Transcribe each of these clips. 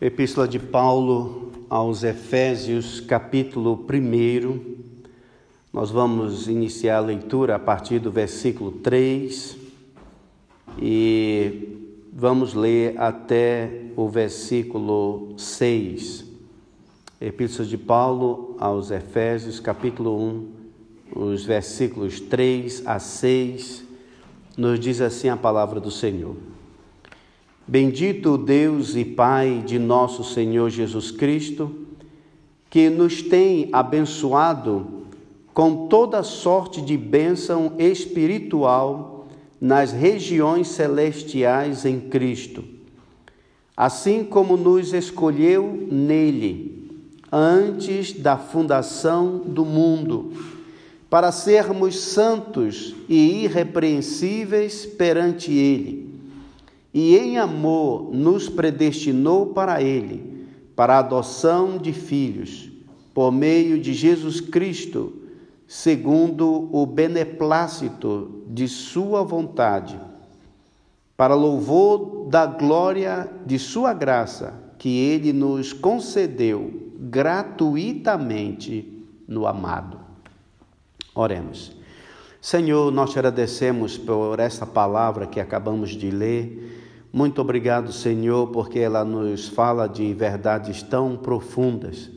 Epístola de Paulo aos Efésios, capítulo 1. Nós vamos iniciar a leitura a partir do versículo 3 e vamos ler até o versículo 6. Epístola de Paulo aos Efésios, capítulo 1, os versículos 3 a 6, nos diz assim a palavra do Senhor. Bendito o Deus e Pai de nosso Senhor Jesus Cristo, que nos tem abençoado com toda sorte de bênção espiritual nas regiões celestiais em Cristo, assim como nos escolheu nele, antes da fundação do mundo, para sermos santos e irrepreensíveis perante Ele e em amor nos predestinou para Ele, para a adoção de filhos, por meio de Jesus Cristo, segundo o beneplácito de Sua vontade, para louvor da glória de Sua graça, que Ele nos concedeu gratuitamente no amado. Oremos. Senhor, nós te agradecemos por essa palavra que acabamos de ler. Muito obrigado, Senhor, porque ela nos fala de verdades tão profundas.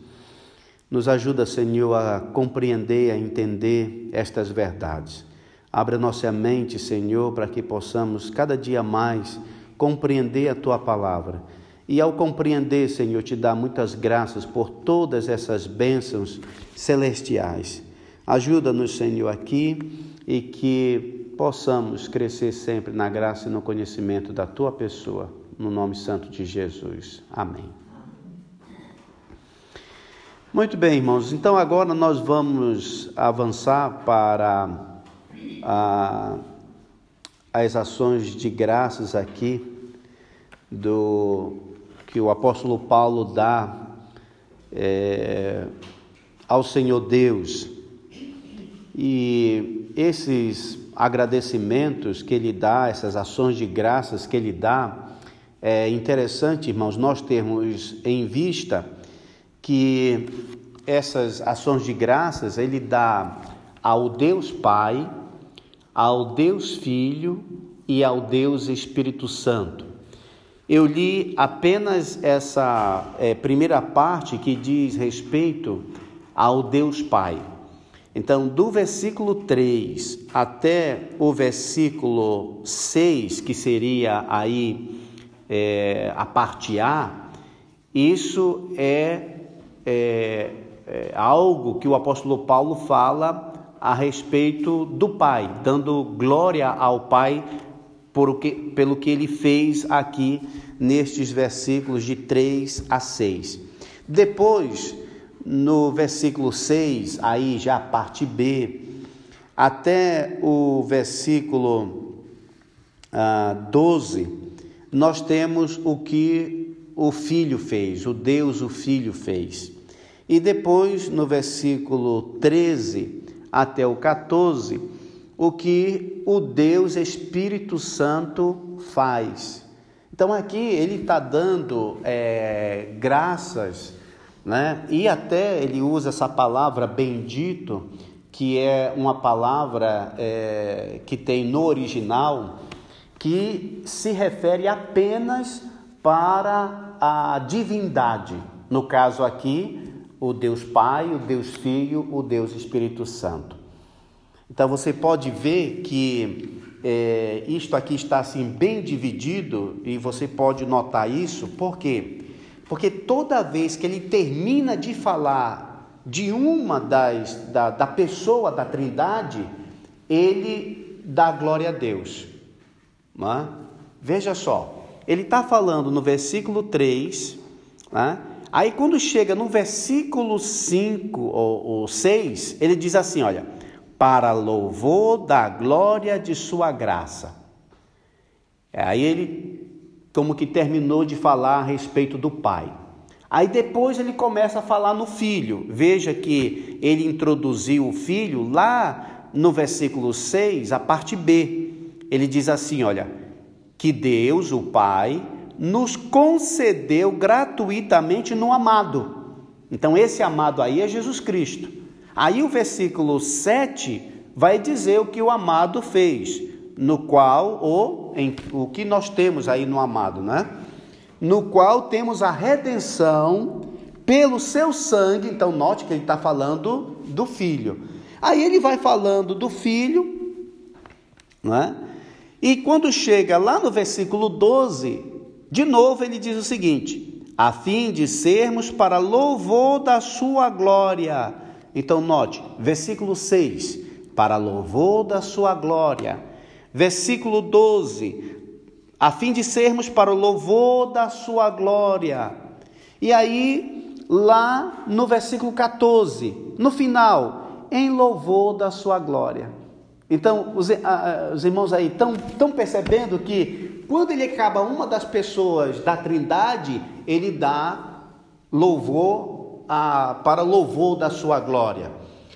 Nos ajuda, Senhor, a compreender, a entender estas verdades. Abra nossa mente, Senhor, para que possamos cada dia mais compreender a tua palavra. E ao compreender, Senhor, te dar muitas graças por todas essas bênçãos celestiais. Ajuda-nos, Senhor, aqui e que possamos crescer sempre na graça e no conhecimento da tua pessoa, no nome santo de Jesus. Amém. Muito bem, irmãos, então agora nós vamos avançar para a, as ações de graças aqui do que o apóstolo Paulo dá é, ao Senhor Deus. E esses agradecimentos que ele dá, essas ações de graças que ele dá, é interessante, irmãos, nós termos em vista que essas ações de graças ele dá ao Deus Pai, ao Deus Filho e ao Deus Espírito Santo. Eu li apenas essa é, primeira parte que diz respeito ao Deus Pai. Então, do versículo 3 até o versículo 6, que seria aí é, a parte A, isso é, é, é algo que o apóstolo Paulo fala a respeito do Pai, dando glória ao Pai por que, pelo que ele fez aqui nestes versículos de 3 a 6. Depois, no versículo 6, aí já a parte B, até o versículo ah, 12, nós temos o que o Filho fez, o Deus, o Filho fez. E depois, no versículo 13 até o 14, o que o Deus Espírito Santo faz. Então aqui ele está dando é, graças né? E até ele usa essa palavra bendito, que é uma palavra é, que tem no original, que se refere apenas para a divindade. No caso aqui, o Deus Pai, o Deus Filho, o Deus Espírito Santo. Então você pode ver que é, isto aqui está assim bem dividido e você pode notar isso, por quê? Porque toda vez que ele termina de falar de uma das da, da pessoa da Trindade, ele dá glória a Deus. É? Veja só, ele está falando no versículo 3, é? aí quando chega no versículo 5 ou, ou 6, ele diz assim: olha, para louvor da glória de sua graça. Aí ele como que terminou de falar a respeito do pai. Aí depois ele começa a falar no filho. Veja que ele introduziu o filho lá no versículo 6, a parte B. Ele diz assim: olha, que Deus, o Pai, nos concedeu gratuitamente no amado. Então, esse amado aí é Jesus Cristo. Aí o versículo 7 vai dizer o que o amado fez, no qual, ou em, o que nós temos aí no amado, né? No qual temos a redenção pelo seu sangue. Então, note que ele está falando do filho. Aí ele vai falando do filho, não é? E quando chega lá no versículo 12, de novo ele diz o seguinte: a fim de sermos para louvor da sua glória. Então, note, versículo 6, para louvor da sua glória. Versículo 12, a fim de sermos para o louvor da sua glória. E aí, lá no versículo 14, no final, em louvor da sua glória. Então, os, os irmãos aí estão percebendo que quando ele acaba uma das pessoas da trindade, ele dá louvor a, para louvor da sua glória.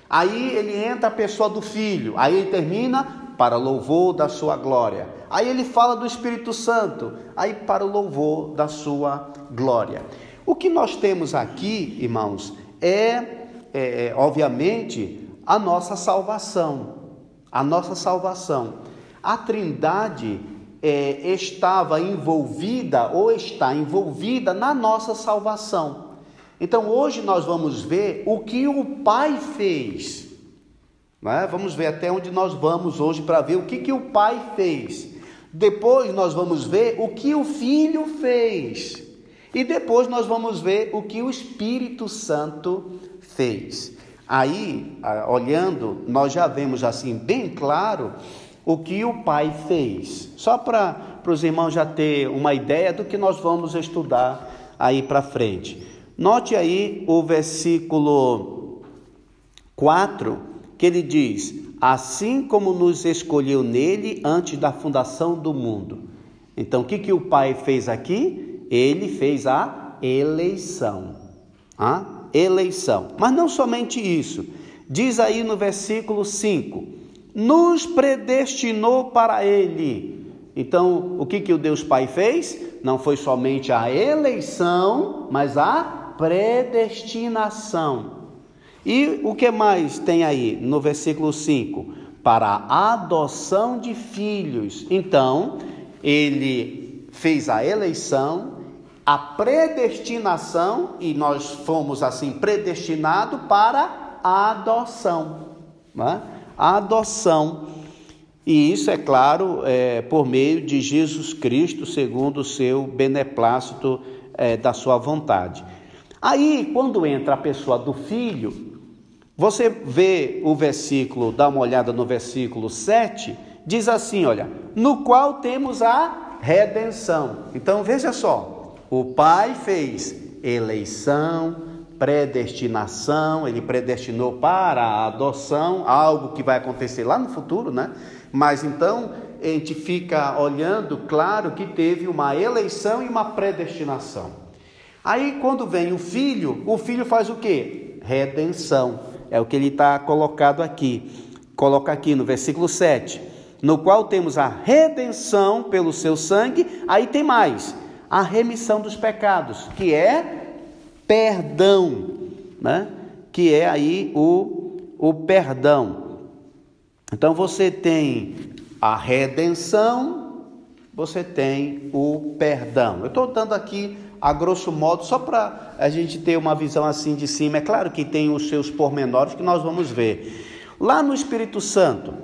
Aí ele entra a pessoa do filho, aí ele termina para louvor da sua glória. Aí ele fala do Espírito Santo, aí para o louvor da sua glória. O que nós temos aqui, irmãos, é, é, é obviamente a nossa salvação a nossa salvação. A Trindade é, estava envolvida ou está envolvida na nossa salvação. Então hoje nós vamos ver o que o Pai fez. Vamos ver até onde nós vamos hoje para ver o que, que o Pai fez. Depois nós vamos ver o que o Filho fez. E depois nós vamos ver o que o Espírito Santo fez. Aí, olhando, nós já vemos assim bem claro o que o pai fez. Só para os irmãos já ter uma ideia do que nós vamos estudar aí para frente. Note aí o versículo 4, que ele diz: Assim como nos escolheu nele antes da fundação do mundo. Então, o que, que o pai fez aqui? Ele fez a eleição. Ah? eleição. Mas não somente isso. Diz aí no versículo 5: nos predestinou para ele. Então, o que, que o Deus Pai fez? Não foi somente a eleição, mas a predestinação. E o que mais tem aí no versículo 5? Para a adoção de filhos. Então, ele fez a eleição, a predestinação, e nós fomos assim predestinados para a adoção. Né? A adoção. E isso, é claro, é, por meio de Jesus Cristo, segundo o seu beneplácito é, da sua vontade. Aí, quando entra a pessoa do filho, você vê o versículo, dá uma olhada no versículo 7, diz assim: olha, no qual temos a redenção. Então veja só, o Pai fez eleição, predestinação, ele predestinou para a adoção, algo que vai acontecer lá no futuro, né? Mas então a gente fica olhando, claro que teve uma eleição e uma predestinação. Aí quando vem o filho, o filho faz o que? Redenção. É o que ele está colocado aqui. Coloca aqui no versículo 7. No qual temos a redenção pelo seu sangue. Aí tem mais a remissão dos pecados, que é perdão, né? que é aí o, o perdão. Então você tem a redenção, você tem o perdão. Eu estou dando aqui a grosso modo, só para a gente ter uma visão assim de cima. É claro que tem os seus pormenores que nós vamos ver. Lá no Espírito Santo,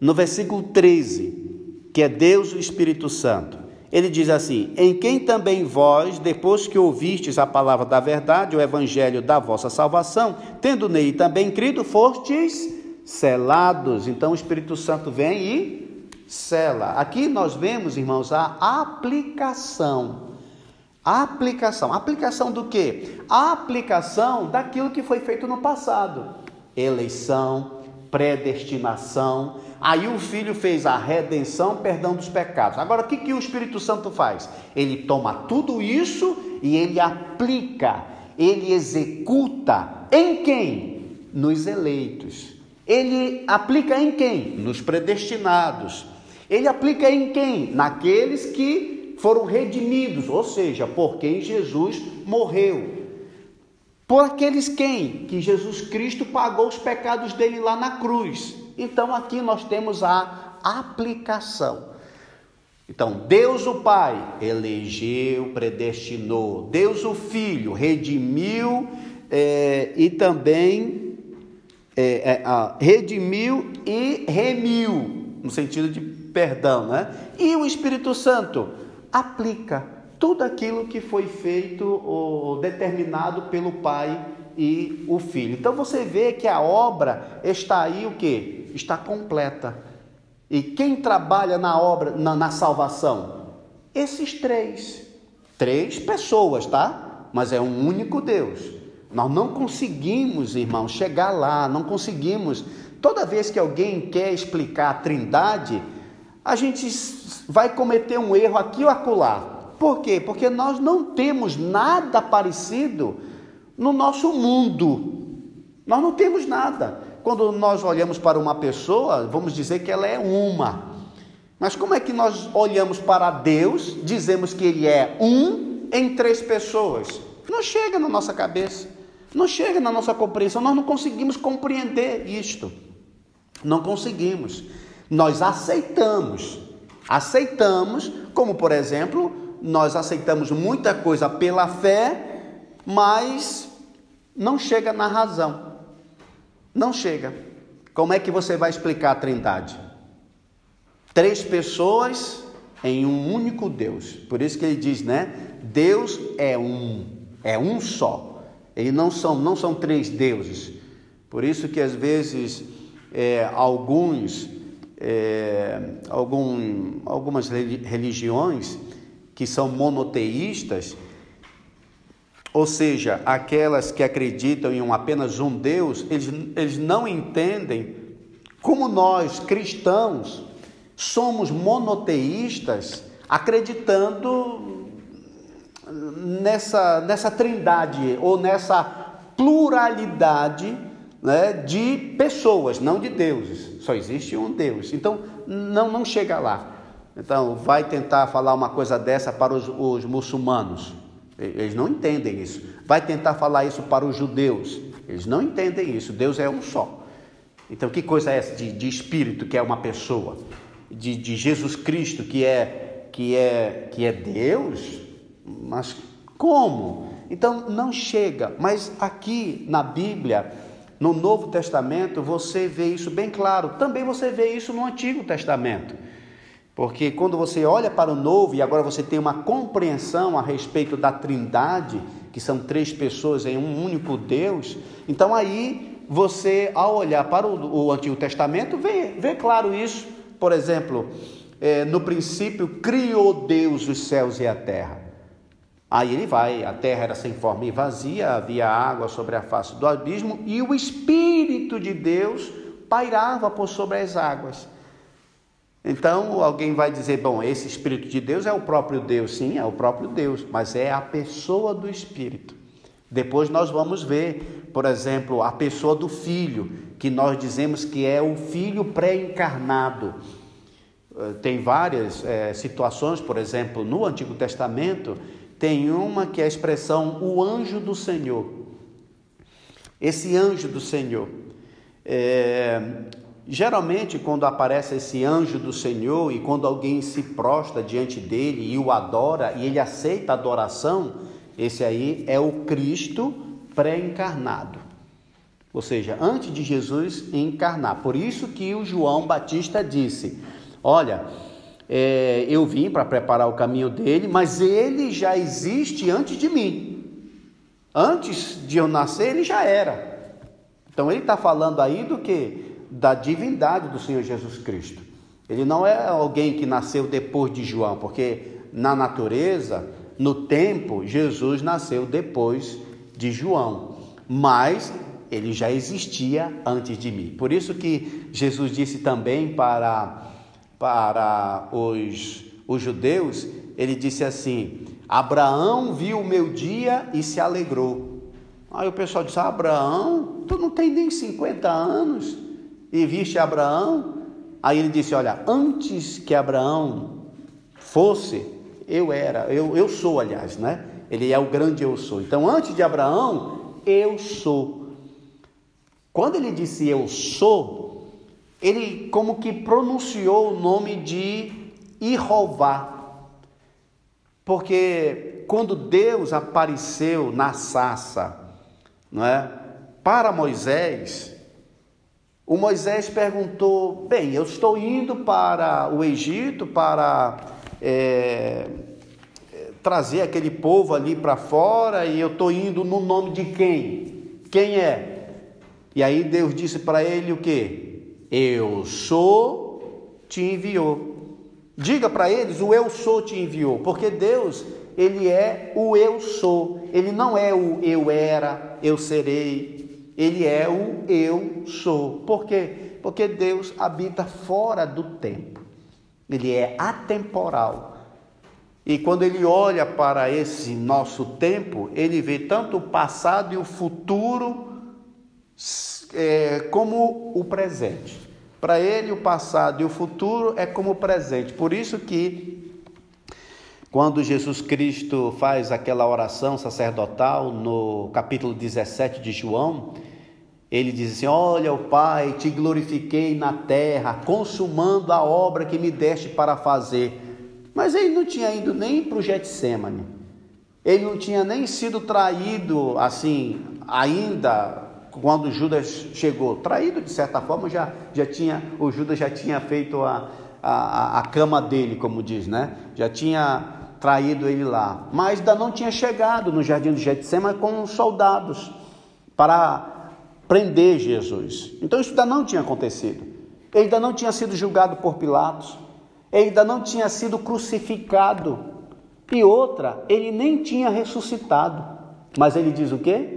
no versículo 13, que é Deus o Espírito Santo, ele diz assim: Em quem também vós, depois que ouvistes a palavra da verdade, o evangelho da vossa salvação, tendo nele também crido, fostes selados. Então o Espírito Santo vem e sela. Aqui nós vemos, irmãos, a aplicação. Aplicação. Aplicação do quê? A aplicação daquilo que foi feito no passado. Eleição, predestinação, Aí o Filho fez a redenção, perdão dos pecados. Agora, o que, que o Espírito Santo faz? Ele toma tudo isso e ele aplica, ele executa em quem? Nos eleitos. Ele aplica em quem? Nos predestinados. Ele aplica em quem? Naqueles que foram redimidos, ou seja, por quem Jesus morreu. Por aqueles quem? Que Jesus Cristo pagou os pecados dele lá na cruz. Então aqui nós temos a aplicação. Então, Deus o Pai elegeu, predestinou, Deus o Filho redimiu é, e também é, é, redimiu e remiu, no sentido de perdão, né? E o Espírito Santo aplica tudo aquilo que foi feito ou determinado pelo Pai e o Filho. Então você vê que a obra está aí o que? Está completa. E quem trabalha na obra, na, na salvação? Esses três. Três pessoas, tá? Mas é um único Deus. Nós não conseguimos, irmãos, chegar lá, não conseguimos. Toda vez que alguém quer explicar a trindade, a gente vai cometer um erro aqui ou acolá. Por quê? Porque nós não temos nada parecido no nosso mundo. Nós não temos nada. Quando nós olhamos para uma pessoa, vamos dizer que ela é uma. Mas como é que nós olhamos para Deus, dizemos que Ele é um em três pessoas? Não chega na nossa cabeça, não chega na nossa compreensão, nós não conseguimos compreender isto. Não conseguimos. Nós aceitamos, aceitamos, como por exemplo, nós aceitamos muita coisa pela fé, mas não chega na razão. Não chega. Como é que você vai explicar a Trindade? Três pessoas em um único Deus. Por isso que ele diz, né? Deus é um, é um só. Eles não são, não são três deuses. Por isso que às vezes é, alguns, é, algum, algumas religiões que são monoteístas, ou seja, aquelas que acreditam em um, apenas um Deus, eles, eles não entendem como nós, cristãos, somos monoteístas, acreditando nessa, nessa trindade ou nessa pluralidade né, de pessoas, não de deuses. Só existe um Deus. Então, não, não chega lá. Então, vai tentar falar uma coisa dessa para os, os muçulmanos. Eles não entendem isso. Vai tentar falar isso para os judeus. Eles não entendem isso. Deus é um só. Então, que coisa é essa de, de espírito que é uma pessoa? De, de Jesus Cristo que é, que, é, que é Deus? Mas como? Então, não chega. Mas aqui na Bíblia, no Novo Testamento, você vê isso bem claro. Também você vê isso no Antigo Testamento. Porque quando você olha para o novo e agora você tem uma compreensão a respeito da Trindade, que são três pessoas em um único Deus, então aí você, ao olhar para o, Antigo Testamento, vê, vê claro isso. Por exemplo, é, no princípio criou Deus os céus e a terra. Aí ele vai, a terra era sem forma e vazia, havia água sobre a face do abismo e o Espírito de Deus pairava por sobre as águas. Então alguém vai dizer: bom, esse Espírito de Deus é o próprio Deus. Sim, é o próprio Deus, mas é a pessoa do Espírito. Depois nós vamos ver, por exemplo, a pessoa do Filho, que nós dizemos que é o Filho pré-encarnado. Eh, tem várias é, situações, por exemplo, no Antigo Testamento, tem uma que é a expressão o anjo do Senhor. Esse anjo do Senhor. É, Geralmente, quando aparece esse anjo do Senhor e quando alguém se prostra diante dele e o adora e ele aceita a adoração, esse aí é o Cristo pré-encarnado. Ou seja, antes de Jesus encarnar. Por isso que o João Batista disse: Olha, é, eu vim para preparar o caminho dele, mas ele já existe antes de mim. Antes de eu nascer, ele já era. Então ele está falando aí do que? da divindade do Senhor Jesus Cristo. Ele não é alguém que nasceu depois de João, porque na natureza, no tempo, Jesus nasceu depois de João, mas ele já existia antes de mim. Por isso que Jesus disse também para, para os, os judeus, ele disse assim: Abraão viu o meu dia e se alegrou. Aí o pessoal disse: Abraão, tu não tem nem 50 anos e viste Abraão? Aí ele disse: Olha, antes que Abraão fosse, eu era, eu, eu sou, aliás, né? Ele é o grande eu sou. Então, antes de Abraão, eu sou. Quando ele disse eu sou, ele como que pronunciou o nome de Irová. Porque quando Deus apareceu na sassa, não é? Para Moisés, o Moisés perguntou: Bem, eu estou indo para o Egito para é, trazer aquele povo ali para fora e eu estou indo no nome de quem? Quem é? E aí Deus disse para ele o que? Eu sou, te enviou. Diga para eles: o eu sou te enviou, porque Deus, ele é o eu sou. Ele não é o eu era, eu serei, ele é o eu sou. Por quê? Porque Deus habita fora do tempo. Ele é atemporal. E quando ele olha para esse nosso tempo, ele vê tanto o passado e o futuro é, como o presente. Para ele, o passado e o futuro é como o presente. Por isso que quando Jesus Cristo faz aquela oração sacerdotal no capítulo 17 de João, ele diz assim: Olha, o Pai, te glorifiquei na terra, consumando a obra que me deste para fazer. Mas ele não tinha ido nem para o Getsemane. Ele não tinha nem sido traído assim, ainda quando Judas chegou. Traído de certa forma, já, já tinha, o Judas já tinha feito a, a, a cama dele, como diz, né? Já tinha traído ele lá. Mas ainda não tinha chegado no jardim do Getsemane com os soldados para prender Jesus. Então isso ainda não tinha acontecido. Ele ainda não tinha sido julgado por Pilatos. Ele ainda não tinha sido crucificado. E outra, ele nem tinha ressuscitado. Mas ele diz o quê?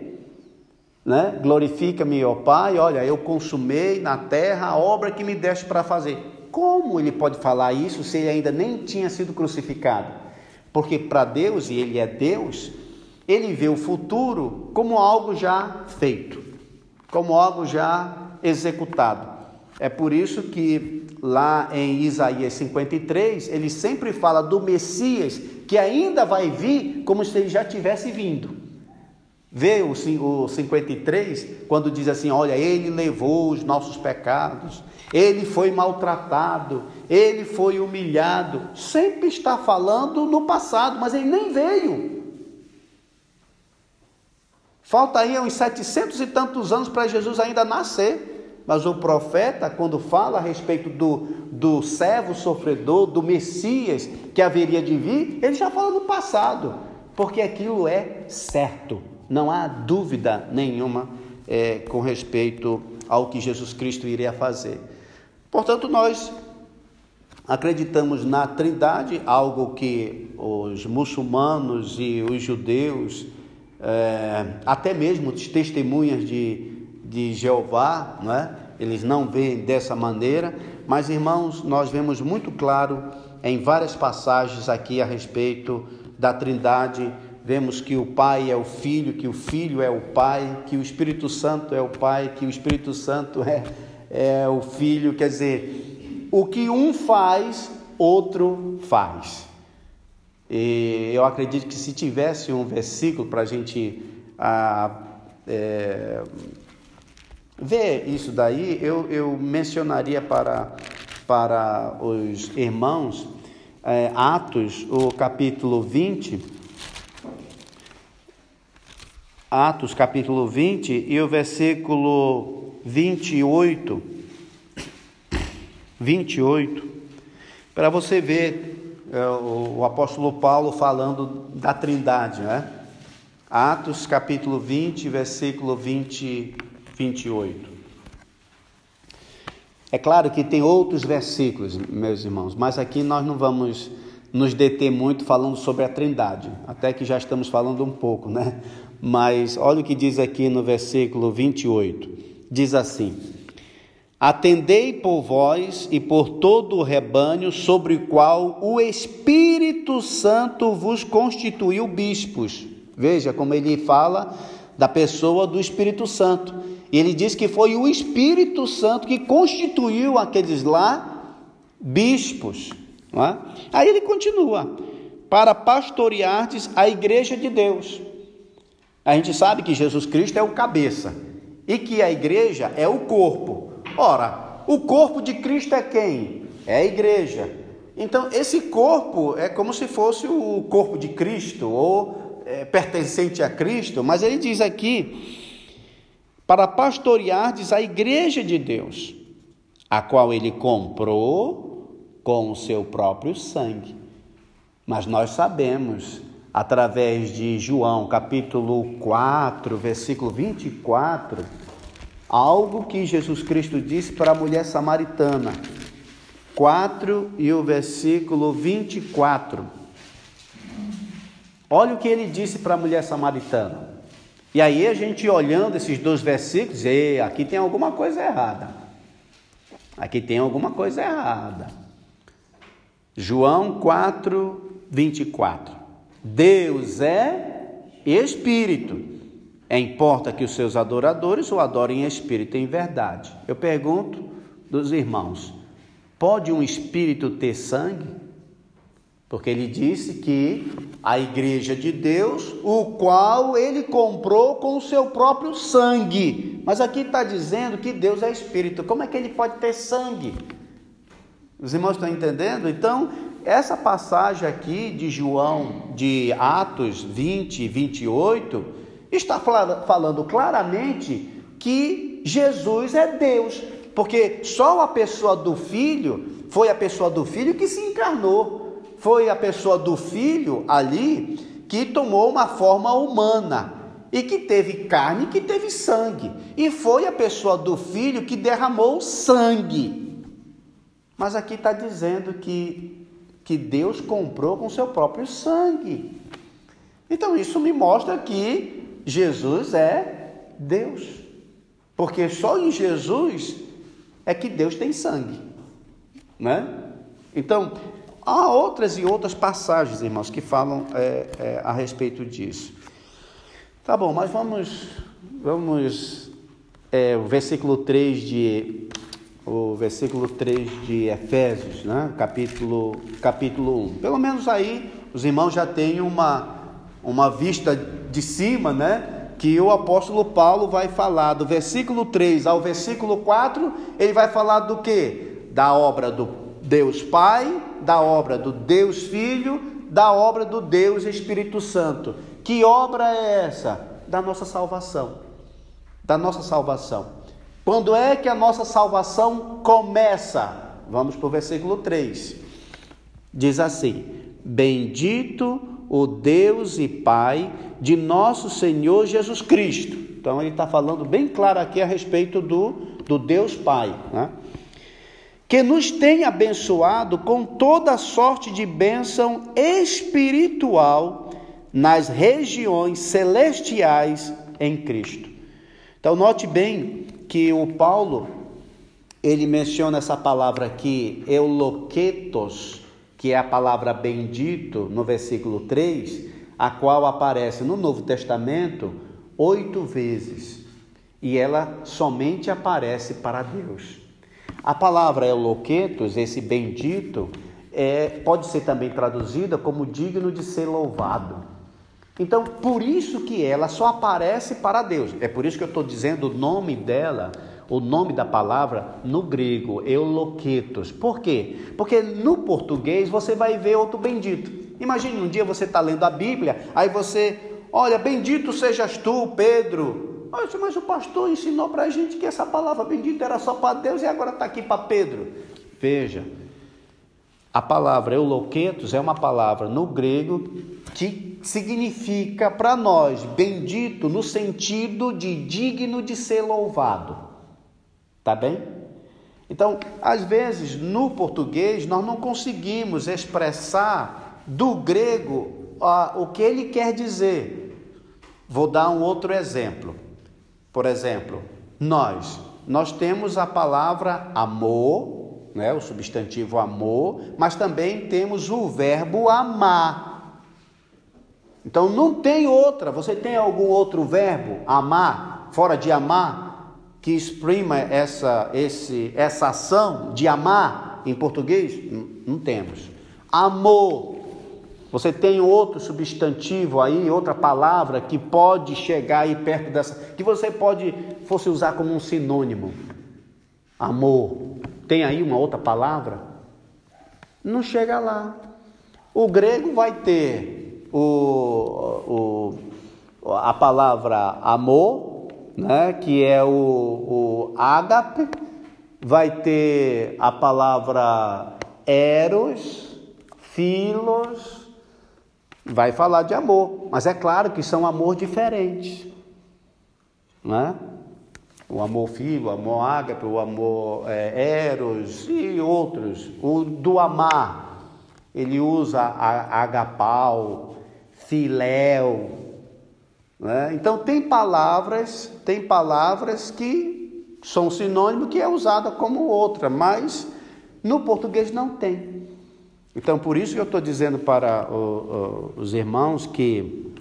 Né? Glorifica-me, ó Pai, olha, eu consumei na terra a obra que me deste para fazer. Como ele pode falar isso se ele ainda nem tinha sido crucificado? Porque para Deus, e ele é Deus, ele vê o futuro como algo já feito como algo já executado. É por isso que lá em Isaías 53, ele sempre fala do Messias que ainda vai vir como se ele já tivesse vindo. Vê o 53, quando diz assim: Olha, ele levou os nossos pecados, ele foi maltratado, ele foi humilhado. Sempre está falando no passado, mas ele nem veio. Falta aí uns setecentos e tantos anos para Jesus ainda nascer. Mas o profeta, quando fala a respeito do, do servo sofredor, do Messias que haveria de vir, ele já fala no passado, porque aquilo é certo, não há dúvida nenhuma é, com respeito ao que Jesus Cristo iria fazer. Portanto, nós acreditamos na Trindade, algo que os muçulmanos e os judeus é, até mesmo as testemunhas de, de Jeová, não é? eles não veem dessa maneira, mas irmãos, nós vemos muito claro em várias passagens aqui a respeito da Trindade. Vemos que o Pai é o Filho, que o Filho é o Pai, que o Espírito Santo é o Pai, que o Espírito Santo é, é o Filho. Quer dizer, o que um faz, outro faz. E eu acredito que se tivesse um versículo para a gente ah, é, ver isso daí, eu, eu mencionaria para, para os irmãos é, Atos, o capítulo 20. Atos, capítulo 20 e o versículo 28. 28. Para você ver é, o, apóstolo Paulo falando da Trindade, né? Atos capítulo 20, versículo 20, 28. É claro que tem outros versículos, meus irmãos, mas aqui nós não vamos nos deter muito falando sobre a Trindade, até que já estamos falando um pouco, né? Mas olha o que diz aqui no versículo 28. Diz assim: Atendei por vós e por todo o rebanho sobre o qual o Espírito Santo vos constituiu bispos. Veja como ele fala da pessoa do Espírito Santo. E ele diz que foi o Espírito Santo que constituiu aqueles lá bispos. É? Aí ele continua: para pastoreardes a igreja de Deus. A gente sabe que Jesus Cristo é o cabeça e que a igreja é o corpo. Ora, o corpo de Cristo é quem? É a igreja. Então, esse corpo é como se fosse o corpo de Cristo ou é, pertencente a Cristo, mas ele diz aqui para pastoreardes a igreja de Deus, a qual ele comprou com o seu próprio sangue. Mas nós sabemos, através de João, capítulo 4, versículo 24, algo que Jesus Cristo disse para a mulher samaritana. 4 e o versículo 24. Olha o que ele disse para a mulher samaritana. E aí a gente olhando esses dois versículos, e aqui tem alguma coisa errada. Aqui tem alguma coisa errada. João 4, 24. Deus é espírito. É importa que os seus adoradores o adorem em espírito e em verdade. Eu pergunto dos irmãos: pode um espírito ter sangue? Porque ele disse que a igreja de Deus, o qual ele comprou com o seu próprio sangue. Mas aqui está dizendo que Deus é espírito. Como é que ele pode ter sangue? Os irmãos estão entendendo? Então, essa passagem aqui de João, de Atos 20 e 28, está falando claramente que Jesus é Deus. Porque só a pessoa do Filho foi a pessoa do Filho que se encarnou foi a pessoa do filho ali que tomou uma forma humana e que teve carne, que teve sangue, e foi a pessoa do filho que derramou sangue. Mas aqui está dizendo que, que Deus comprou com seu próprio sangue. Então isso me mostra que Jesus é Deus, porque só em Jesus é que Deus tem sangue, né? Então Há outras e outras passagens, irmãos, que falam é, é, a respeito disso. Tá bom, mas vamos, vamos, é, o versículo 3 de, o versículo 3 de Efésios, né? capítulo, capítulo 1. Pelo menos aí os irmãos já têm uma, uma vista de cima, né? Que o apóstolo Paulo vai falar do versículo 3 ao versículo 4, ele vai falar do que? Da obra do Deus Pai, da obra do Deus Filho, da obra do Deus Espírito Santo. Que obra é essa? Da nossa salvação. Da nossa salvação. Quando é que a nossa salvação começa? Vamos para o versículo 3. Diz assim: Bendito o Deus e Pai de nosso Senhor Jesus Cristo. Então ele está falando bem claro aqui a respeito do, do Deus Pai. Né? que nos tem abençoado com toda sorte de bênção espiritual nas regiões celestiais em Cristo. Então note bem que o Paulo ele menciona essa palavra aqui, euloquetos, que é a palavra bendito no versículo 3, a qual aparece no Novo Testamento oito vezes, e ela somente aparece para Deus. A palavra Eloquetos, esse bendito, é, pode ser também traduzida como digno de ser louvado. Então, por isso que ela só aparece para Deus. É por isso que eu estou dizendo o nome dela, o nome da palavra no grego, Euloquetos. Por quê? Porque no português você vai ver outro bendito. Imagine um dia você está lendo a Bíblia, aí você, olha, bendito sejas tu, Pedro, mas o pastor ensinou para a gente que essa palavra bendita era só para Deus e agora está aqui para Pedro. Veja, a palavra euloquetos é uma palavra no grego que significa para nós bendito no sentido de digno de ser louvado. Tá bem? Então, às vezes no português nós não conseguimos expressar do grego o que ele quer dizer. Vou dar um outro exemplo. Por exemplo, nós, nós temos a palavra amor, né, o substantivo amor, mas também temos o verbo amar. Então não tem outra. Você tem algum outro verbo amar fora de amar que exprima essa esse essa ação de amar em português? Não, não temos. Amor. Você tem outro substantivo aí, outra palavra que pode chegar aí perto dessa, que você pode fosse usar como um sinônimo. Amor. Tem aí uma outra palavra? Não chega lá. O grego vai ter o, o, a palavra amor, né, que é o, o ágape, vai ter a palavra eros, filos, vai falar de amor, mas é claro que são amor diferentes, né? O amor filho, o amor ágape, o amor é, eros e outros. O do amar, ele usa agapau, filéu. Né? Então tem palavras, tem palavras que são sinônimo que é usada como outra, mas no português não tem. Então, por isso que eu estou dizendo para o, o, os irmãos que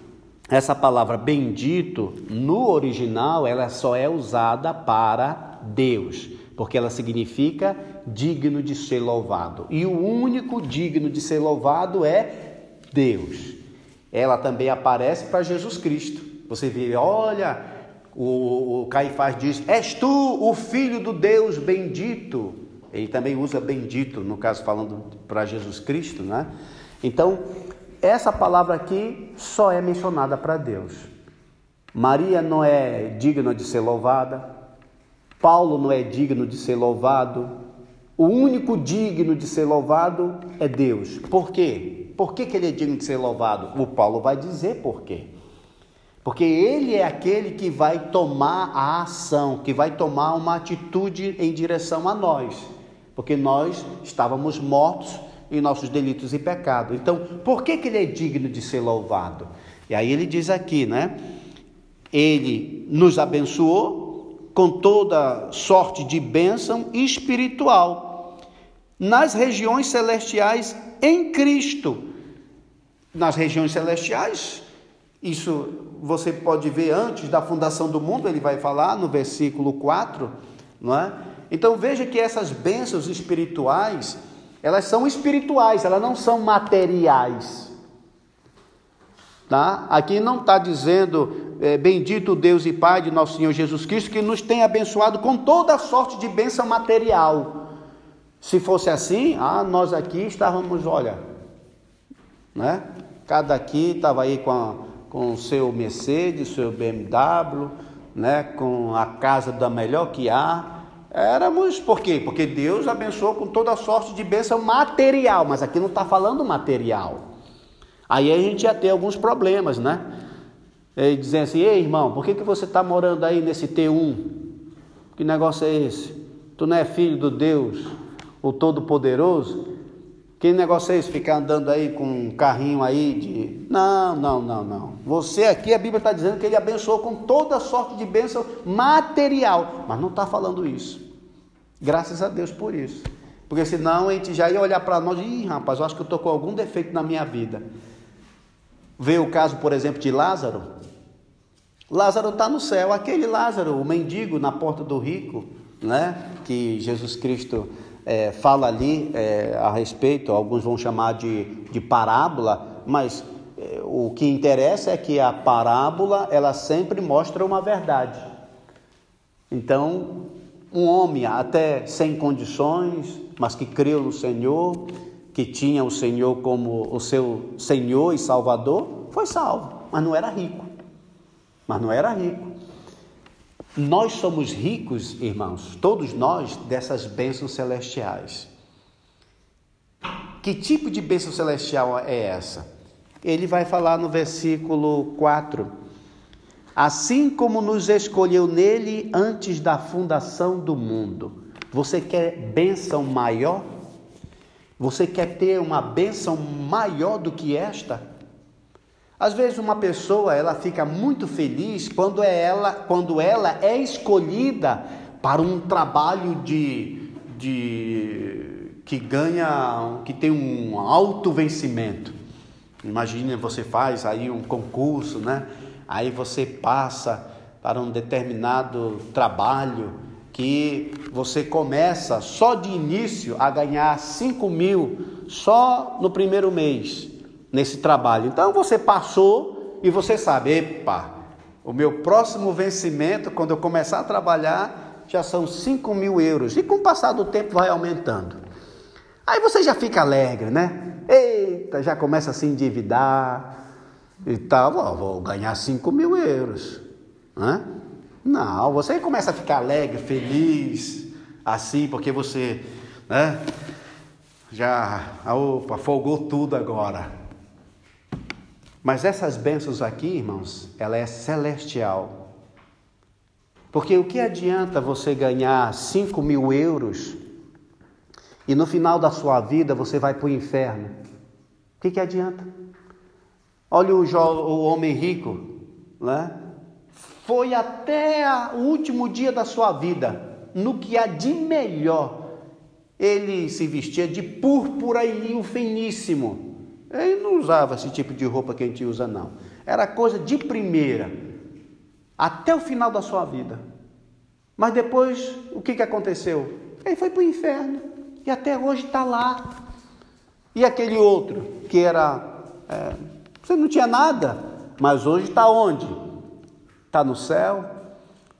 essa palavra bendito, no original, ela só é usada para Deus, porque ela significa digno de ser louvado. E o único digno de ser louvado é Deus. Ela também aparece para Jesus Cristo. Você vê, olha, o, o Caifás diz: És tu o filho do Deus bendito. Ele também usa bendito, no caso falando para Jesus Cristo, né? Então, essa palavra aqui só é mencionada para Deus. Maria não é digna de ser louvada, Paulo não é digno de ser louvado, o único digno de ser louvado é Deus. Por quê? Por que, que ele é digno de ser louvado? O Paulo vai dizer por quê. Porque ele é aquele que vai tomar a ação, que vai tomar uma atitude em direção a nós porque nós estávamos mortos em nossos delitos e pecados. Então, por que, que ele é digno de ser louvado? E aí ele diz aqui, né? Ele nos abençoou com toda sorte de bênção espiritual nas regiões celestiais em Cristo. Nas regiões celestiais, isso você pode ver antes da fundação do mundo, ele vai falar no versículo 4, não é? Então veja que essas bênçãos espirituais, elas são espirituais, elas não são materiais. Tá? Aqui não está dizendo, é, bendito Deus e Pai de nosso Senhor Jesus Cristo, que nos tem abençoado com toda sorte de bênção material. Se fosse assim, ah, nós aqui estávamos, olha, né? Cada aqui estava aí com, a, com o seu Mercedes, seu BMW, né? com a casa da melhor que há, Éramos, por quê? Porque Deus abençoou com toda sorte de bênção material, mas aqui não está falando material. Aí a gente ia ter alguns problemas, né? E dizendo assim, ei irmão, por que, que você está morando aí nesse T1? Que negócio é esse? Tu não é filho do Deus, o Todo-Poderoso? Que negócio é esse? Ficar andando aí com um carrinho aí de. Não, não, não, não. Você aqui, a Bíblia está dizendo que ele abençoou com toda sorte de bênção material. Mas não está falando isso. Graças a Deus por isso. Porque senão a gente já ia olhar para nós e, ih, rapaz, eu acho que eu estou com algum defeito na minha vida. Vê o caso, por exemplo, de Lázaro. Lázaro está no céu. Aquele Lázaro, o mendigo na porta do rico, né? Que Jesus Cristo é, fala ali é, a respeito, alguns vão chamar de, de parábola, mas é, o que interessa é que a parábola ela sempre mostra uma verdade. Então, um homem até sem condições, mas que creu no Senhor, que tinha o Senhor como o seu Senhor e Salvador, foi salvo, mas não era rico. Mas não era rico. Nós somos ricos, irmãos, todos nós, dessas bênçãos celestiais. Que tipo de bênção celestial é essa? Ele vai falar no versículo 4. Assim como nos escolheu nele antes da fundação do mundo. Você quer bênção maior? Você quer ter uma bênção maior do que esta? Às vezes uma pessoa ela fica muito feliz quando é ela, quando ela é escolhida para um trabalho de, de que ganha, que tem um alto vencimento. Imagine você faz aí um concurso, né? Aí você passa para um determinado trabalho que você começa só de início a ganhar 5 mil só no primeiro mês. Nesse trabalho. Então você passou e você sabe, epa, o meu próximo vencimento, quando eu começar a trabalhar, já são 5 mil euros. E com o passar do tempo vai aumentando. Aí você já fica alegre, né? Eita, já começa a se endividar e tal. Oh, vou ganhar 5 mil euros. Né? Não, você começa a ficar alegre, feliz, assim, porque você né, já, opa, folgou tudo agora. Mas essas bênçãos aqui, irmãos, ela é celestial. Porque o que adianta você ganhar 5 mil euros e no final da sua vida você vai para o inferno? O que, que adianta? Olha o, o homem rico, né? foi até o último dia da sua vida, no que há de melhor. Ele se vestia de púrpura e linho finíssimo. Ele não usava esse tipo de roupa que a gente usa, não. Era coisa de primeira, até o final da sua vida. Mas depois, o que, que aconteceu? Ele foi para o inferno e até hoje está lá. E aquele outro, que era. É, você não tinha nada, mas hoje está onde? está no céu.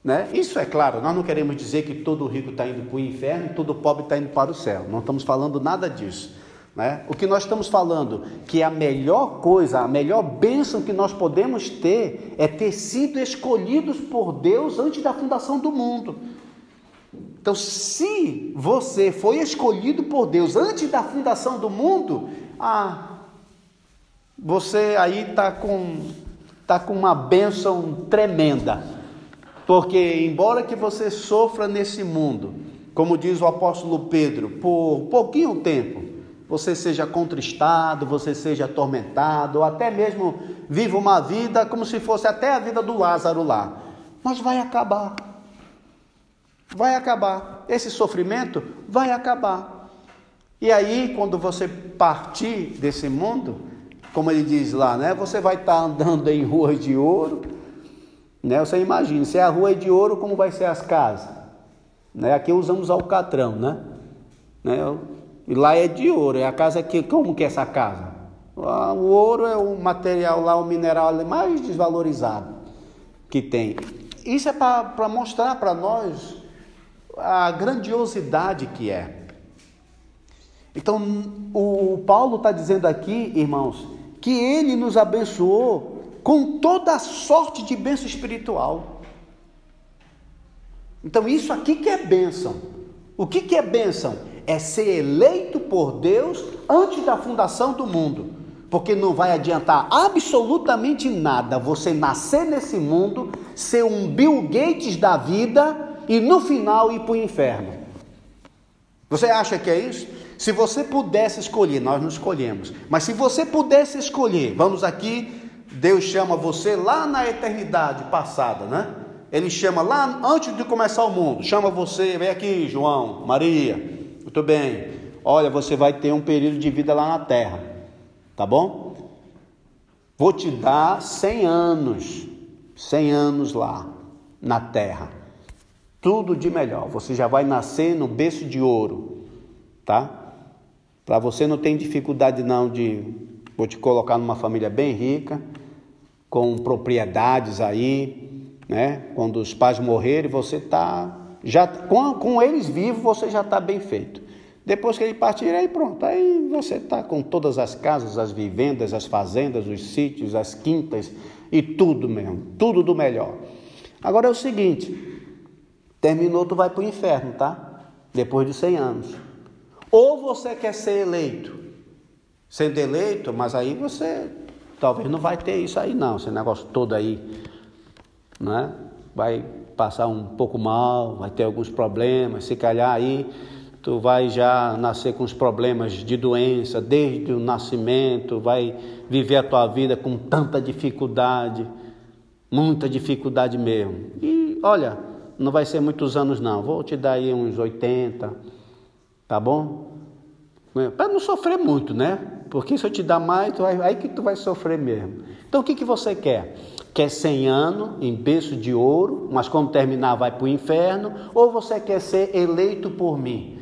Né? Isso é claro, nós não queremos dizer que todo rico está indo para o inferno e todo pobre está indo para o céu. Não estamos falando nada disso. Né? O que nós estamos falando que a melhor coisa, a melhor bênção que nós podemos ter é ter sido escolhidos por Deus antes da fundação do mundo. Então, se você foi escolhido por Deus antes da fundação do mundo, ah, você aí está com está com uma bênção tremenda. Porque, embora que você sofra nesse mundo, como diz o apóstolo Pedro, por pouquinho tempo, você seja contristado, você seja atormentado, ou até mesmo viva uma vida como se fosse até a vida do Lázaro lá. Mas vai acabar. Vai acabar. Esse sofrimento vai acabar. E aí, quando você partir desse mundo, como ele diz lá, né? Você vai estar andando em ruas de ouro, né? Você imagina, se é a rua é de ouro, como vai ser as casas? Né? Aqui usamos alcatrão, né? né? E lá é de ouro, é a casa que, como que é essa casa? O ouro é o material lá, o mineral mais desvalorizado que tem. Isso é para mostrar para nós a grandiosidade que é. Então, o Paulo está dizendo aqui, irmãos, que Ele nos abençoou com toda a sorte de bênção espiritual. Então, isso aqui que é bênção. O que, que é bênção? É ser eleito por Deus antes da fundação do mundo. Porque não vai adiantar absolutamente nada você nascer nesse mundo, ser um Bill Gates da vida e no final ir para o inferno. Você acha que é isso? Se você pudesse escolher, nós não escolhemos, mas se você pudesse escolher, vamos aqui, Deus chama você lá na eternidade passada, né? Ele chama lá antes de começar o mundo, chama você, vem aqui, João, Maria, muito bem. Olha, você vai ter um período de vida lá na terra, tá bom? Vou te dar 100 anos, 100 anos lá na terra. Tudo de melhor. Você já vai nascer no berço de ouro, tá? Para você não tem dificuldade não de vou te colocar numa família bem rica, com propriedades aí, né? Quando os pais morrerem, você tá já com, com eles vivos, você já está bem feito. Depois que ele partir, aí pronto, aí você está com todas as casas, as vivendas, as fazendas, os sítios, as quintas e tudo mesmo, tudo do melhor. Agora é o seguinte, terminou, tu vai para o inferno, tá? Depois de 100 anos. Ou você quer ser eleito, sendo eleito, mas aí você talvez não vai ter isso aí não, esse negócio todo aí, né? Vai passar um pouco mal, vai ter alguns problemas, se calhar aí tu vai já nascer com os problemas de doença desde o nascimento, vai viver a tua vida com tanta dificuldade, muita dificuldade mesmo. E olha, não vai ser muitos anos não, vou te dar aí uns 80, Tá bom? Para não sofrer muito, né? Porque se eu te dar mais, tu vai, aí que tu vai sofrer mesmo. Então o que, que você quer? Quer 100 anos em berço de ouro, mas quando terminar vai para o inferno? Ou você quer ser eleito por mim?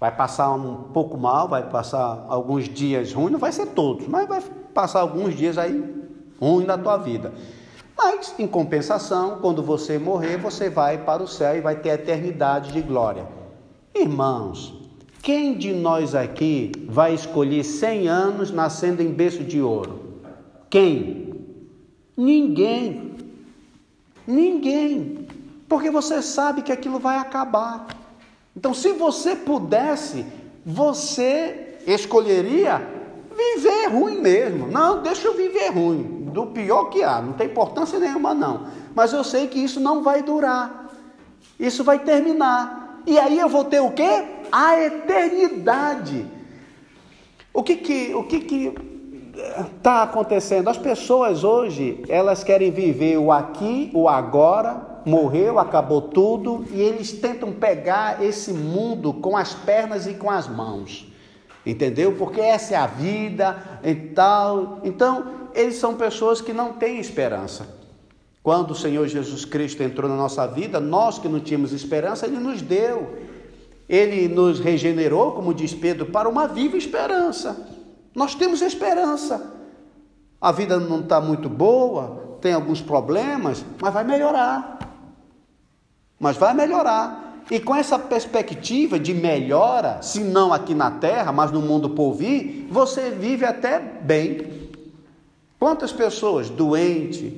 Vai passar um pouco mal, vai passar alguns dias ruins, não vai ser todos, mas vai passar alguns dias aí ruins na tua vida. Mas, em compensação, quando você morrer, você vai para o céu e vai ter a eternidade de glória. Irmãos, quem de nós aqui vai escolher 100 anos nascendo em berço de ouro? Quem? Ninguém. Ninguém. Porque você sabe que aquilo vai acabar. Então, se você pudesse, você escolheria viver ruim mesmo. Não, deixa eu viver ruim, do pior que há, não tem importância nenhuma não. Mas eu sei que isso não vai durar. Isso vai terminar. E aí eu vou ter o quê? A eternidade. O que que o que que está acontecendo? As pessoas hoje, elas querem viver o aqui, o agora, morreu, acabou tudo, e eles tentam pegar esse mundo com as pernas e com as mãos. Entendeu? Porque essa é a vida e tal. Então, eles são pessoas que não têm esperança. Quando o Senhor Jesus Cristo entrou na nossa vida, nós que não tínhamos esperança, Ele nos deu. Ele nos regenerou, como diz Pedro, para uma viva esperança. Nós temos esperança. A vida não está muito boa, tem alguns problemas, mas vai melhorar mas vai melhorar. E com essa perspectiva de melhora, se não aqui na terra, mas no mundo por vir, você vive até bem. Quantas pessoas doentes,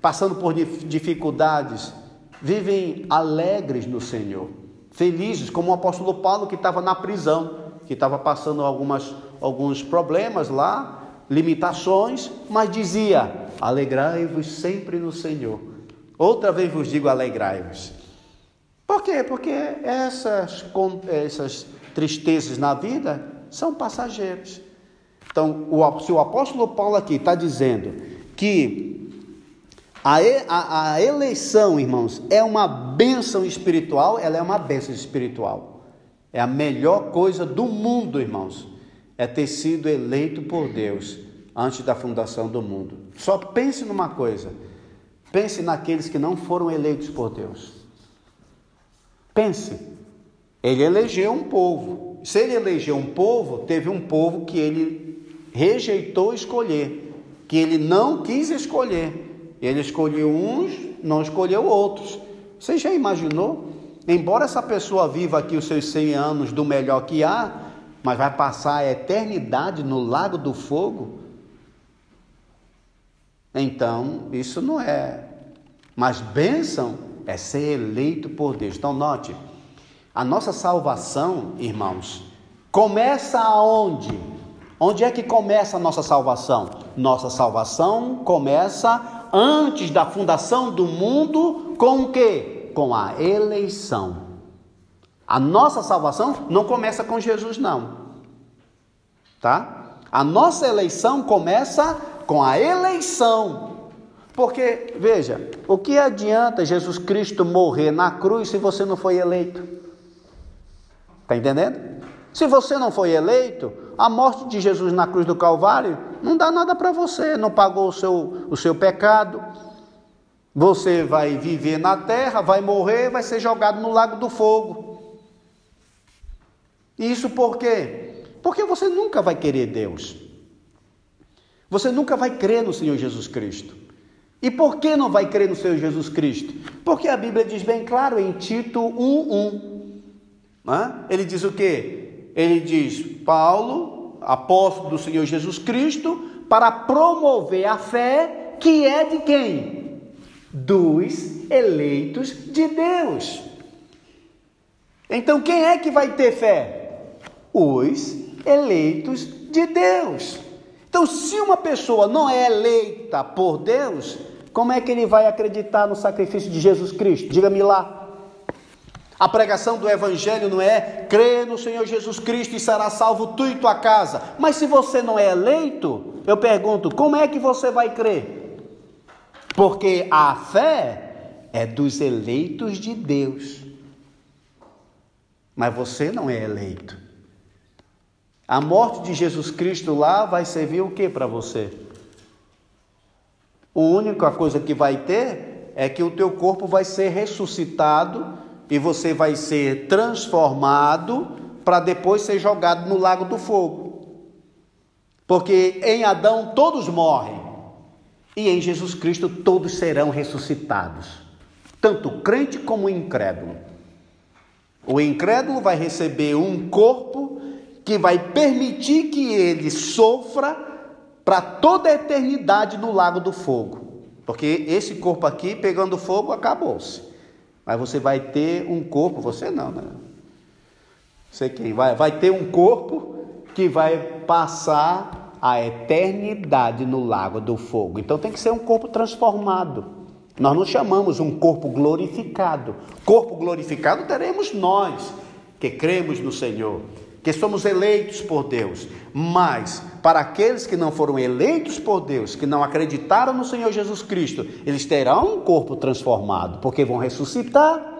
passando por dificuldades, vivem alegres no Senhor, felizes, como o apóstolo Paulo que estava na prisão, que estava passando algumas, alguns problemas lá, limitações, mas dizia: alegrai-vos sempre no Senhor. Outra vez vos digo: alegrai-vos. Por quê? Porque essas, essas tristezas na vida são passageiras. Então, o, se o apóstolo Paulo aqui está dizendo que a, a, a, eleição, irmãos, é uma bênção espiritual, ela é uma bênção espiritual. É a melhor coisa do mundo, irmãos, é ter sido eleito por Deus antes da fundação do mundo. Só pense numa coisa: pense naqueles que não foram eleitos por Deus. Pense, ele elegeu um povo. Se ele elegeu um povo, teve um povo que ele rejeitou escolher, que ele não quis escolher. Ele escolheu uns, não escolheu outros. Você já imaginou? Embora essa pessoa viva aqui os seus 100 anos do melhor que há, mas vai passar a eternidade no lago do fogo? Então, isso não é. Mas bênção é ser eleito por Deus. Então, note, a nossa salvação, irmãos, começa aonde? Onde é que começa a nossa salvação? Nossa salvação começa antes da fundação do mundo com o quê? Com a eleição. A nossa salvação não começa com Jesus, não. Tá? A nossa eleição começa com a eleição porque, veja, o que adianta Jesus Cristo morrer na cruz se você não foi eleito? Está entendendo? Se você não foi eleito, a morte de Jesus na cruz do Calvário não dá nada para você, não pagou o seu, o seu pecado. Você vai viver na terra, vai morrer, vai ser jogado no lago do fogo. Isso por quê? Porque você nunca vai querer Deus. Você nunca vai crer no Senhor Jesus Cristo. E por que não vai crer no Senhor Jesus Cristo? Porque a Bíblia diz bem claro em Tito 1:1. Né? Ele diz o quê? Ele diz: Paulo, apóstolo do Senhor Jesus Cristo, para promover a fé que é de quem? Dos eleitos de Deus. Então quem é que vai ter fé? Os eleitos de Deus. Então, se uma pessoa não é eleita por Deus, como é que ele vai acreditar no sacrifício de Jesus Cristo? Diga-me lá. A pregação do Evangelho não é crê no Senhor Jesus Cristo e será salvo tu e tua casa. Mas se você não é eleito, eu pergunto, como é que você vai crer? Porque a fé é dos eleitos de Deus. Mas você não é eleito. A morte de Jesus Cristo lá vai servir o que para você? A única coisa que vai ter é que o teu corpo vai ser ressuscitado e você vai ser transformado para depois ser jogado no lago do fogo. Porque em Adão todos morrem e em Jesus Cristo todos serão ressuscitados, tanto crente como incrédulo. O incrédulo vai receber um corpo que vai permitir que ele sofra para toda a eternidade no lago do fogo. Porque esse corpo aqui, pegando fogo, acabou-se. Mas você vai ter um corpo, você não, né? Sei quem vai, vai ter um corpo que vai passar a eternidade no lago do fogo. Então tem que ser um corpo transformado. Nós não chamamos um corpo glorificado. Corpo glorificado teremos nós que cremos no Senhor, que somos eleitos por Deus. Mas para aqueles que não foram eleitos por Deus, que não acreditaram no Senhor Jesus Cristo, eles terão um corpo transformado, porque vão ressuscitar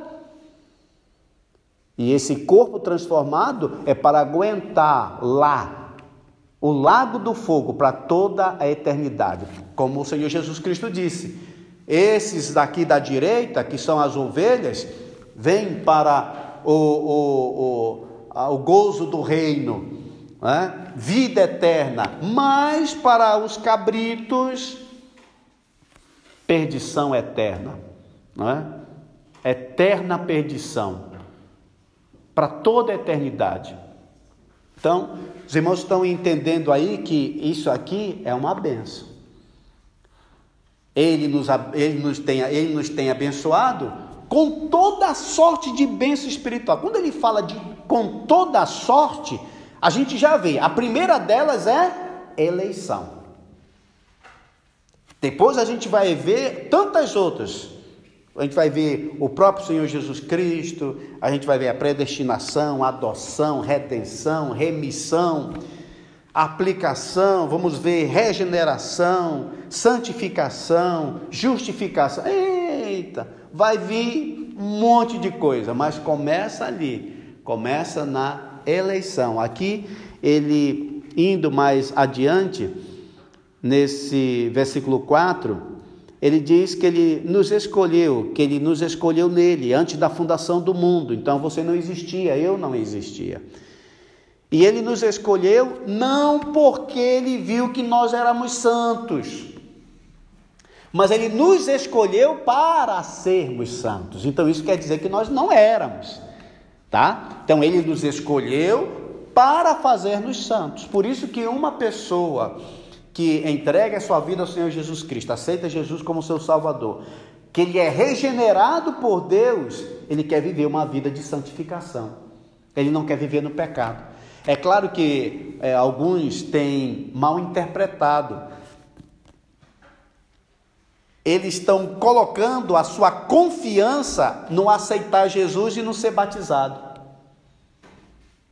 e esse corpo transformado é para aguentar lá o lago do fogo para toda a eternidade. Como o Senhor Jesus Cristo disse: esses daqui da direita, que são as ovelhas, vêm para o, o, o, o gozo do reino, né? vida eterna, mas para os cabritos, perdição eterna, né? eterna perdição para toda a eternidade. Então, os irmãos estão entendendo aí que isso aqui é uma benção. Ele nos, ele nos, tem, ele nos tem abençoado com toda a sorte de bênção espiritual. Quando ele fala de com toda a sorte, a gente já vê, a primeira delas é eleição. Depois a gente vai ver tantas outras a gente vai ver o próprio Senhor Jesus Cristo, a gente vai ver a predestinação, adoção, redenção, remissão, aplicação, vamos ver regeneração, santificação, justificação. Eita, vai vir um monte de coisa, mas começa ali, começa na eleição. Aqui ele indo mais adiante, nesse versículo 4, ele diz que ele nos escolheu, que ele nos escolheu nele antes da fundação do mundo. Então você não existia, eu não existia. E ele nos escolheu não porque ele viu que nós éramos santos, mas ele nos escolheu para sermos santos. Então isso quer dizer que nós não éramos, tá? Então ele nos escolheu para fazermos santos. Por isso que uma pessoa que entrega a sua vida ao Senhor Jesus Cristo, aceita Jesus como seu Salvador, que ele é regenerado por Deus, ele quer viver uma vida de santificação. Ele não quer viver no pecado. É claro que é, alguns têm mal interpretado. Eles estão colocando a sua confiança no aceitar Jesus e no ser batizado.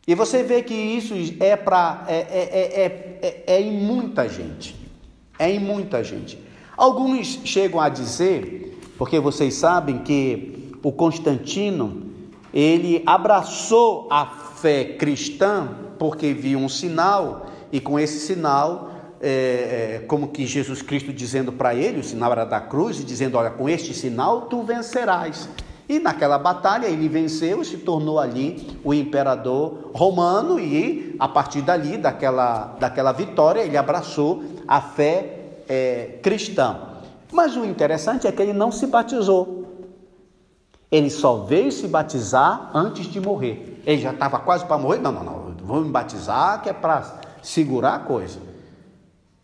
E você vê que isso é para é, é, é, é, em muita gente. É em muita gente. Alguns chegam a dizer, porque vocês sabem que o Constantino ele abraçou a fé cristã porque viu um sinal e com esse sinal é, é, como que Jesus Cristo dizendo para ele, o sinal era da cruz, e dizendo: Olha, com este sinal tu vencerás. E naquela batalha ele venceu e se tornou ali o imperador romano, e a partir dali, daquela, daquela vitória, ele abraçou a fé é, cristã. Mas o interessante é que ele não se batizou. Ele só veio se batizar antes de morrer. Ele já estava quase para morrer. Não, não, não, vou me batizar que é para segurar a coisa.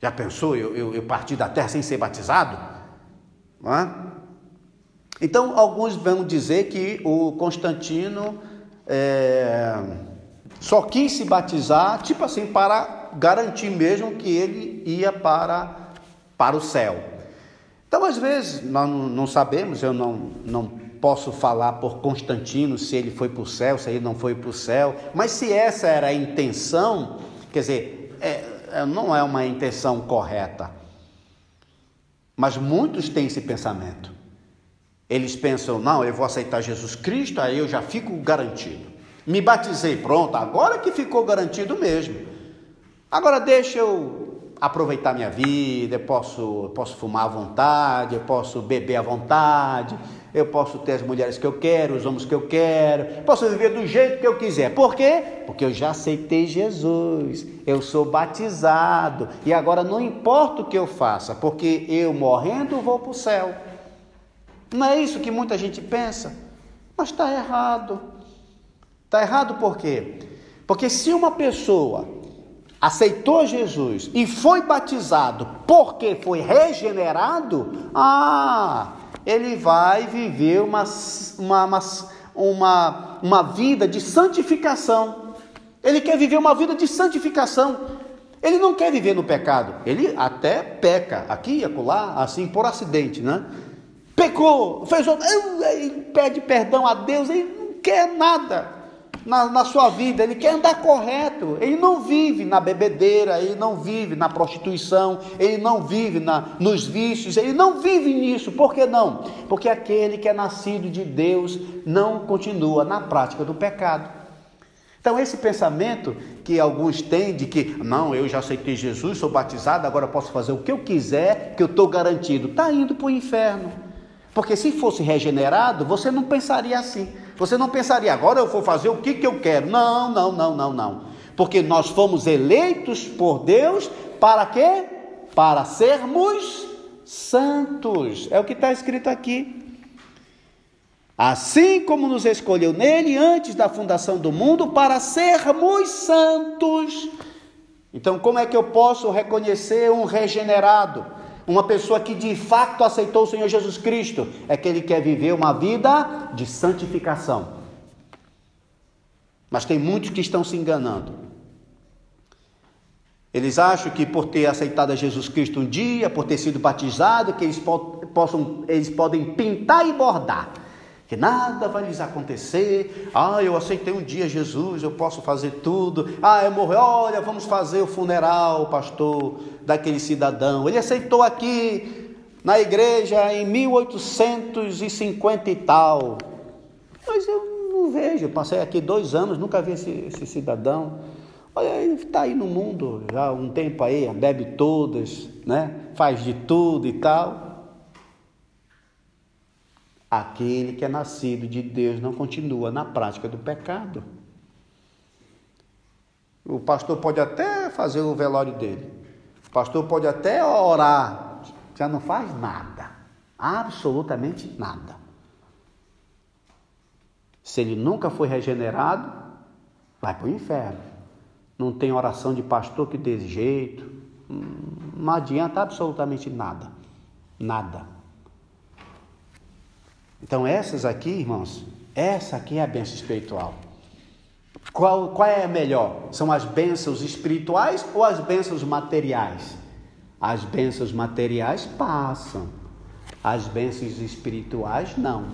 Já pensou eu, eu, eu partir da terra sem ser batizado? Não é? Então, alguns vão dizer que o Constantino é, só quis se batizar, tipo assim, para garantir mesmo que ele ia para, para o céu. Então, às vezes, nós não sabemos, eu não, não posso falar por Constantino se ele foi para o céu, se ele não foi para o céu, mas se essa era a intenção, quer dizer, não é uma intenção correta. Mas muitos têm esse pensamento. Eles pensam, não, eu vou aceitar Jesus Cristo, aí eu já fico garantido. Me batizei, pronto, agora que ficou garantido mesmo. Agora deixa eu aproveitar minha vida, eu posso, posso fumar à vontade, eu posso beber à vontade, eu posso ter as mulheres que eu quero, os homens que eu quero, posso viver do jeito que eu quiser. Por quê? Porque eu já aceitei Jesus, eu sou batizado e agora não importa o que eu faça, porque eu morrendo vou para o céu. Não é isso que muita gente pensa, mas está errado. Está errado por quê? Porque se uma pessoa aceitou Jesus e foi batizado porque foi regenerado, ah, ele vai viver uma, uma, uma, uma vida de santificação. Ele quer viver uma vida de santificação. Ele não quer viver no pecado. Ele até peca, aqui e acolá, assim, por acidente, né? Pecou, fez outro, pede perdão a Deus, ele não quer nada na, na sua vida, ele quer andar correto, ele não vive na bebedeira, ele não vive na prostituição, ele não vive na, nos vícios, ele não vive nisso, por que não? Porque aquele que é nascido de Deus não continua na prática do pecado. Então, esse pensamento que alguns têm de que, não, eu já aceitei Jesus, sou batizado, agora posso fazer o que eu quiser, que eu estou garantido, está indo para o inferno. Porque se fosse regenerado, você não pensaria assim. Você não pensaria, agora eu vou fazer o que, que eu quero. Não, não, não, não, não. Porque nós fomos eleitos por Deus para quê? Para sermos santos. É o que está escrito aqui. Assim como nos escolheu nele antes da fundação do mundo para sermos santos. Então, como é que eu posso reconhecer um regenerado? Uma pessoa que de fato aceitou o Senhor Jesus Cristo é que ele quer viver uma vida de santificação. Mas tem muitos que estão se enganando. Eles acham que por ter aceitado a Jesus Cristo um dia, por ter sido batizado, que eles, possam, eles podem pintar e bordar que nada vai lhes acontecer. Ah, eu aceitei um dia Jesus, eu posso fazer tudo. Ah, eu morri, olha, vamos fazer o funeral, pastor, daquele cidadão. Ele aceitou aqui na igreja em 1850 e tal. Mas eu não vejo, passei aqui dois anos, nunca vi esse, esse cidadão. Olha, ele está aí no mundo já há um tempo aí, bebe todas, né? faz de tudo e tal. Aquele que é nascido de Deus não continua na prática do pecado. O pastor pode até fazer o velório dele, o pastor pode até orar, já não faz nada, absolutamente nada. Se ele nunca foi regenerado, vai para o inferno. Não tem oração de pastor que dê jeito, não adianta absolutamente nada, nada. Então, essas aqui, irmãos, essa aqui é a bênção espiritual. Qual, qual é a melhor? São as bênçãos espirituais ou as bênçãos materiais? As bênçãos materiais passam, as bênçãos espirituais não.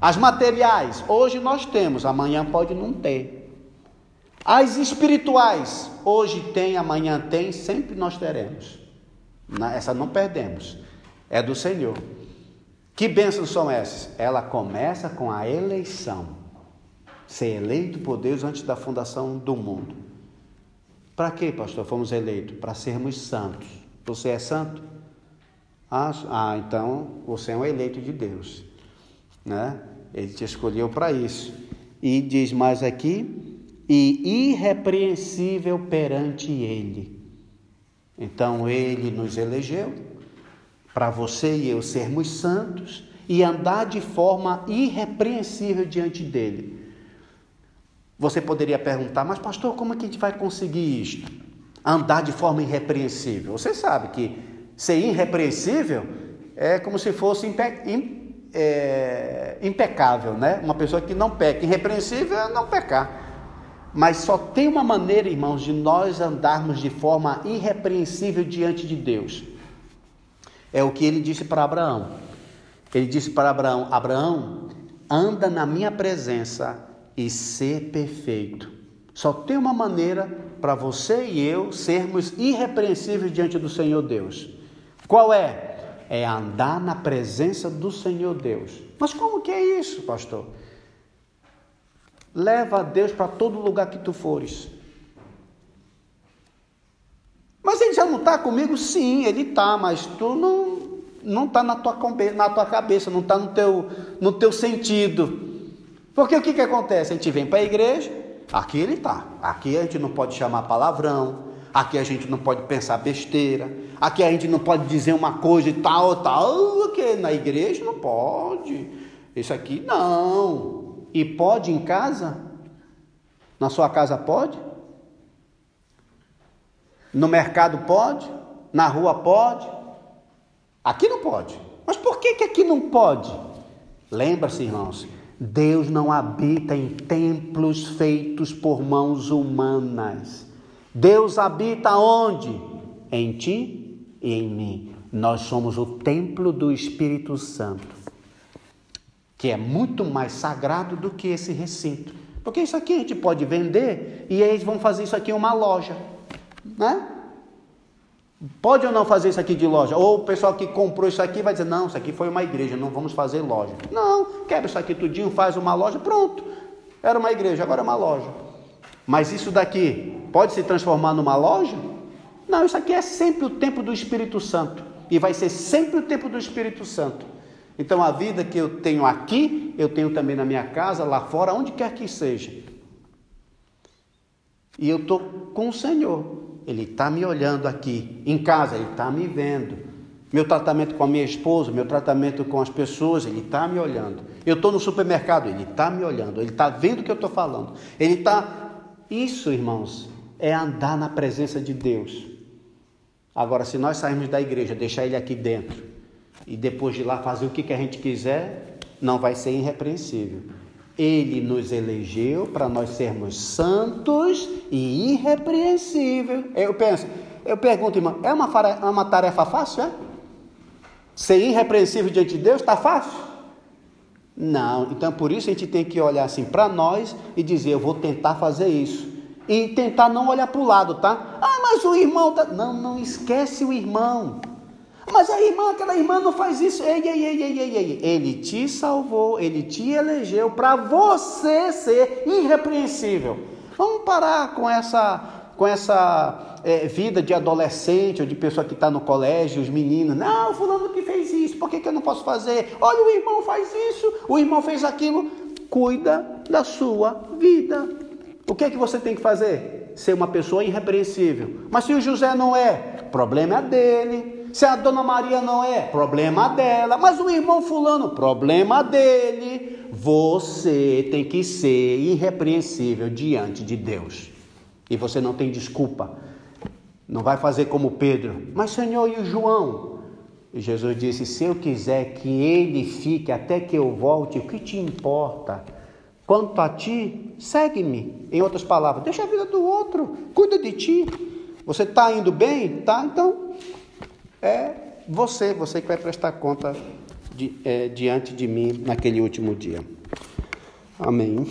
As materiais, hoje nós temos, amanhã pode não ter. As espirituais, hoje tem, amanhã tem, sempre nós teremos. Essa não perdemos, é do Senhor. Que bênçãos são essas? Ela começa com a eleição. Ser eleito por Deus antes da fundação do mundo. Para quê, pastor? Fomos eleitos? Para sermos santos. Você é santo? Ah, ah, então você é um eleito de Deus. Né? Ele te escolheu para isso. E diz mais aqui: e irrepreensível perante Ele. Então ele nos elegeu para você e eu sermos santos e andar de forma irrepreensível diante dele. Você poderia perguntar, mas pastor, como é que a gente vai conseguir isto? Andar de forma irrepreensível. Você sabe que ser irrepreensível é como se fosse impe é, impecável, né? Uma pessoa que não peca. Irrepreensível é não pecar. Mas só tem uma maneira, irmãos, de nós andarmos de forma irrepreensível diante de Deus é o que ele disse para Abraão. Ele disse para Abraão: Abraão, anda na minha presença e ser perfeito. Só tem uma maneira para você e eu sermos irrepreensíveis diante do Senhor Deus. Qual é? É andar na presença do Senhor Deus. Mas como que é isso, pastor? Leva a Deus para todo lugar que tu fores. Mas ele já não está comigo? Sim, ele está, mas tu não não está na, tua, na tua cabeça, não está no teu, no teu sentido. Porque o que, que acontece? A gente vem para a igreja, aqui ele está. Aqui a gente não pode chamar palavrão, aqui a gente não pode pensar besteira, aqui a gente não pode dizer uma coisa e tal, tal, que na igreja não pode. Isso aqui não. E pode em casa? Na sua casa pode? No mercado pode? Na rua pode? Aqui não pode. Mas por que, que aqui não pode? Lembra-se, irmãos, Deus não habita em templos feitos por mãos humanas. Deus habita onde? Em ti e em mim. Nós somos o templo do Espírito Santo, que é muito mais sagrado do que esse recinto. Porque isso aqui a gente pode vender e eles vão fazer isso aqui em uma loja, né? Pode ou não fazer isso aqui de loja? Ou o pessoal que comprou isso aqui vai dizer: não, isso aqui foi uma igreja, não vamos fazer loja. Não, quebra isso aqui tudinho, faz uma loja, pronto. Era uma igreja, agora é uma loja. Mas isso daqui pode se transformar numa loja? Não, isso aqui é sempre o tempo do Espírito Santo. E vai ser sempre o tempo do Espírito Santo. Então a vida que eu tenho aqui, eu tenho também na minha casa, lá fora, onde quer que seja. E eu estou com o Senhor. Ele está me olhando aqui. Em casa, Ele está me vendo. Meu tratamento com a minha esposa, meu tratamento com as pessoas, Ele está me olhando. Eu estou no supermercado, Ele está me olhando. Ele está vendo o que eu estou falando. Ele está. Isso, irmãos, é andar na presença de Deus. Agora, se nós sairmos da igreja, deixar Ele aqui dentro e depois de lá fazer o que, que a gente quiser, não vai ser irrepreensível. Ele nos elegeu para nós sermos santos e irrepreensíveis. Eu penso, eu pergunto, irmão, é uma, é uma tarefa fácil, é? Ser irrepreensível diante de Deus está fácil? Não, então por isso a gente tem que olhar assim para nós e dizer: eu vou tentar fazer isso. E tentar não olhar para o lado, tá? Ah, mas o irmão. Tá... Não, não esquece o irmão. Mas a irmã, aquela irmã não faz isso. Ei, ei, ei, ei, ei, ei. Ele te salvou, ele te elegeu para você ser irrepreensível. Vamos parar com essa, com essa é, vida de adolescente ou de pessoa que está no colégio, os meninos. Não, fulano que fez isso, por que, que eu não posso fazer? Olha, o irmão faz isso, o irmão fez aquilo. Cuida da sua vida. O que é que você tem que fazer? Ser uma pessoa irrepreensível. Mas se o José não é, problema é dele. Se a dona Maria não é, problema dela. Mas o irmão Fulano, problema dele. Você tem que ser irrepreensível diante de Deus. E você não tem desculpa. Não vai fazer como Pedro. Mas, Senhor, e o João? E Jesus disse: Se eu quiser que ele fique até que eu volte, o que te importa? Quanto a ti, segue-me. Em outras palavras, deixa a vida do outro, cuida de ti. Você está indo bem? Tá? Então, é você, você que vai prestar conta de, é, diante de mim naquele último dia. Amém.